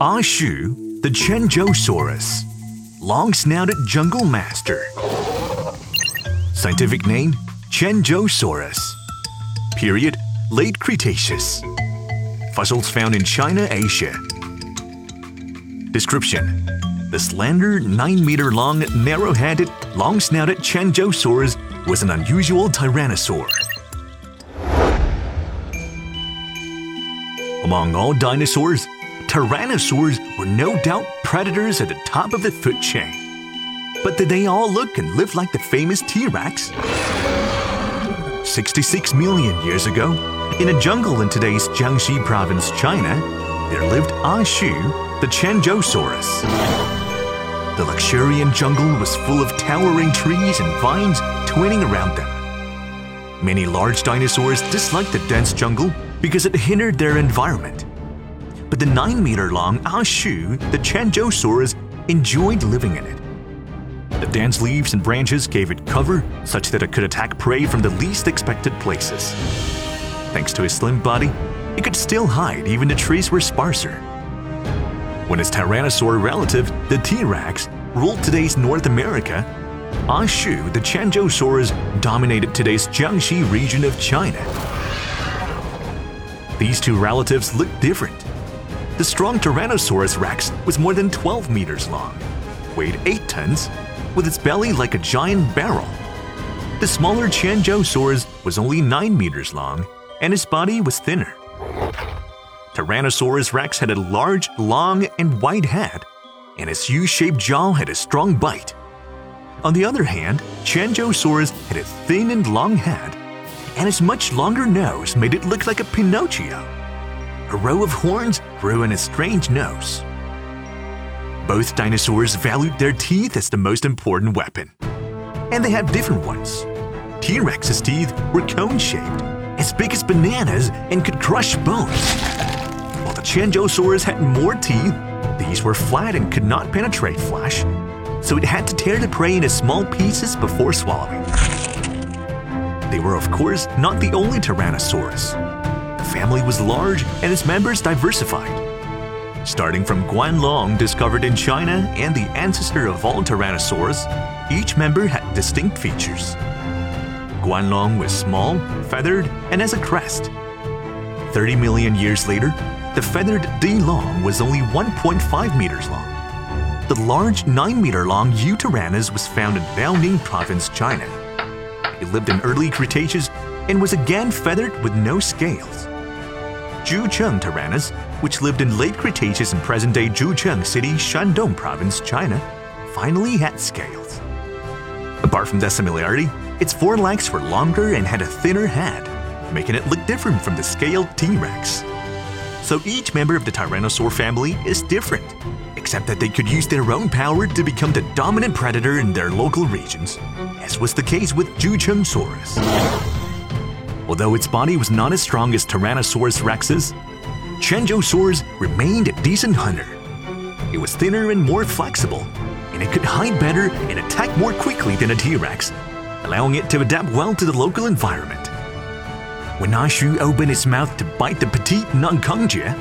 Ashu, the Qianzhousaurus, long-snouted jungle master. Scientific name, Qianzhousaurus. Period, late Cretaceous. Fossils found in China, Asia. Description: The slender, 9-meter long, narrow-headed, long-snouted Qianzhousaurus was an unusual tyrannosaur. Among all dinosaurs, tyrannosaurs were no doubt predators at the top of the food chain. But did they all look and live like the famous T Rex? 66 million years ago, in a jungle in today's Jiangxi province, China, there lived Ashu, the Qianzhousaurus. The luxuriant jungle was full of towering trees and vines twining around them. Many large dinosaurs disliked the dense jungle because it hindered their environment. But the 9 meter long Ashu, ah the Qianzhousaurus, enjoyed living in it. The dense leaves and branches gave it cover such that it could attack prey from the least expected places. Thanks to his slim body, it could still hide even the trees were sparser. When its tyrannosaur relative, the T Rex, ruled today's North America, ah Ashu, the Qianzhousaurus, dominated today's Jiangxi region of China. These two relatives looked different. The strong Tyrannosaurus rex was more than 12 meters long, weighed 8 tons, with its belly like a giant barrel. The smaller Qianzhousaurus was only 9 meters long, and its body was thinner. Tyrannosaurus rex had a large, long, and wide head, and its U-shaped jaw had a strong bite. On the other hand, Qianzhousaurus had a thin and long head, and its much longer nose made it look like a Pinocchio. A row of horns grew in a strange nose. Both dinosaurs valued their teeth as the most important weapon. And they had different ones. T Rex's teeth were cone shaped, as big as bananas, and could crush bones. While the Qianzhousaurus had more teeth, these were flat and could not penetrate flesh, so it had to tear the prey into small pieces before swallowing. They were, of course, not the only Tyrannosaurus. The family was large and its members diversified. Starting from Guanlong, discovered in China and the ancestor of all Tyrannosaurs, each member had distinct features. Guanlong was small, feathered, and has a crest. 30 million years later, the feathered Dilong was only 1.5 meters long. The large 9 meter long Yutyrannus was found in Liaoning province, China. It lived in early Cretaceous and was again feathered with no scales. Zhucheng Tyrannus, which lived in late Cretaceous in present-day Zhucheng City, Shandong Province, China, finally had scales. Apart from that similarity, its forelegs were longer and had a thinner head, making it look different from the scaled T-Rex. So each member of the Tyrannosaur family is different, except that they could use their own power to become the dominant predator in their local regions, as was the case with Zhuchengsaurus. Although its body was not as strong as Tyrannosaurus rex's, Qianzhousaurus remained a decent hunter. It was thinner and more flexible, and it could hide better and attack more quickly than a T-Rex, allowing it to adapt well to the local environment. When Ashu opened its mouth to bite the petite Nankangia,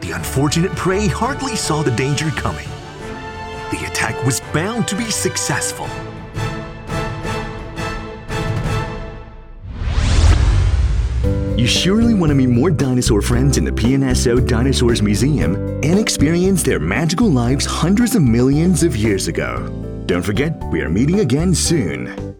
the unfortunate prey hardly saw the danger coming. The attack was bound to be successful. You surely want to meet more dinosaur friends in the PNSO Dinosaurs Museum and experience their magical lives hundreds of millions of years ago. Don't forget, we are meeting again soon.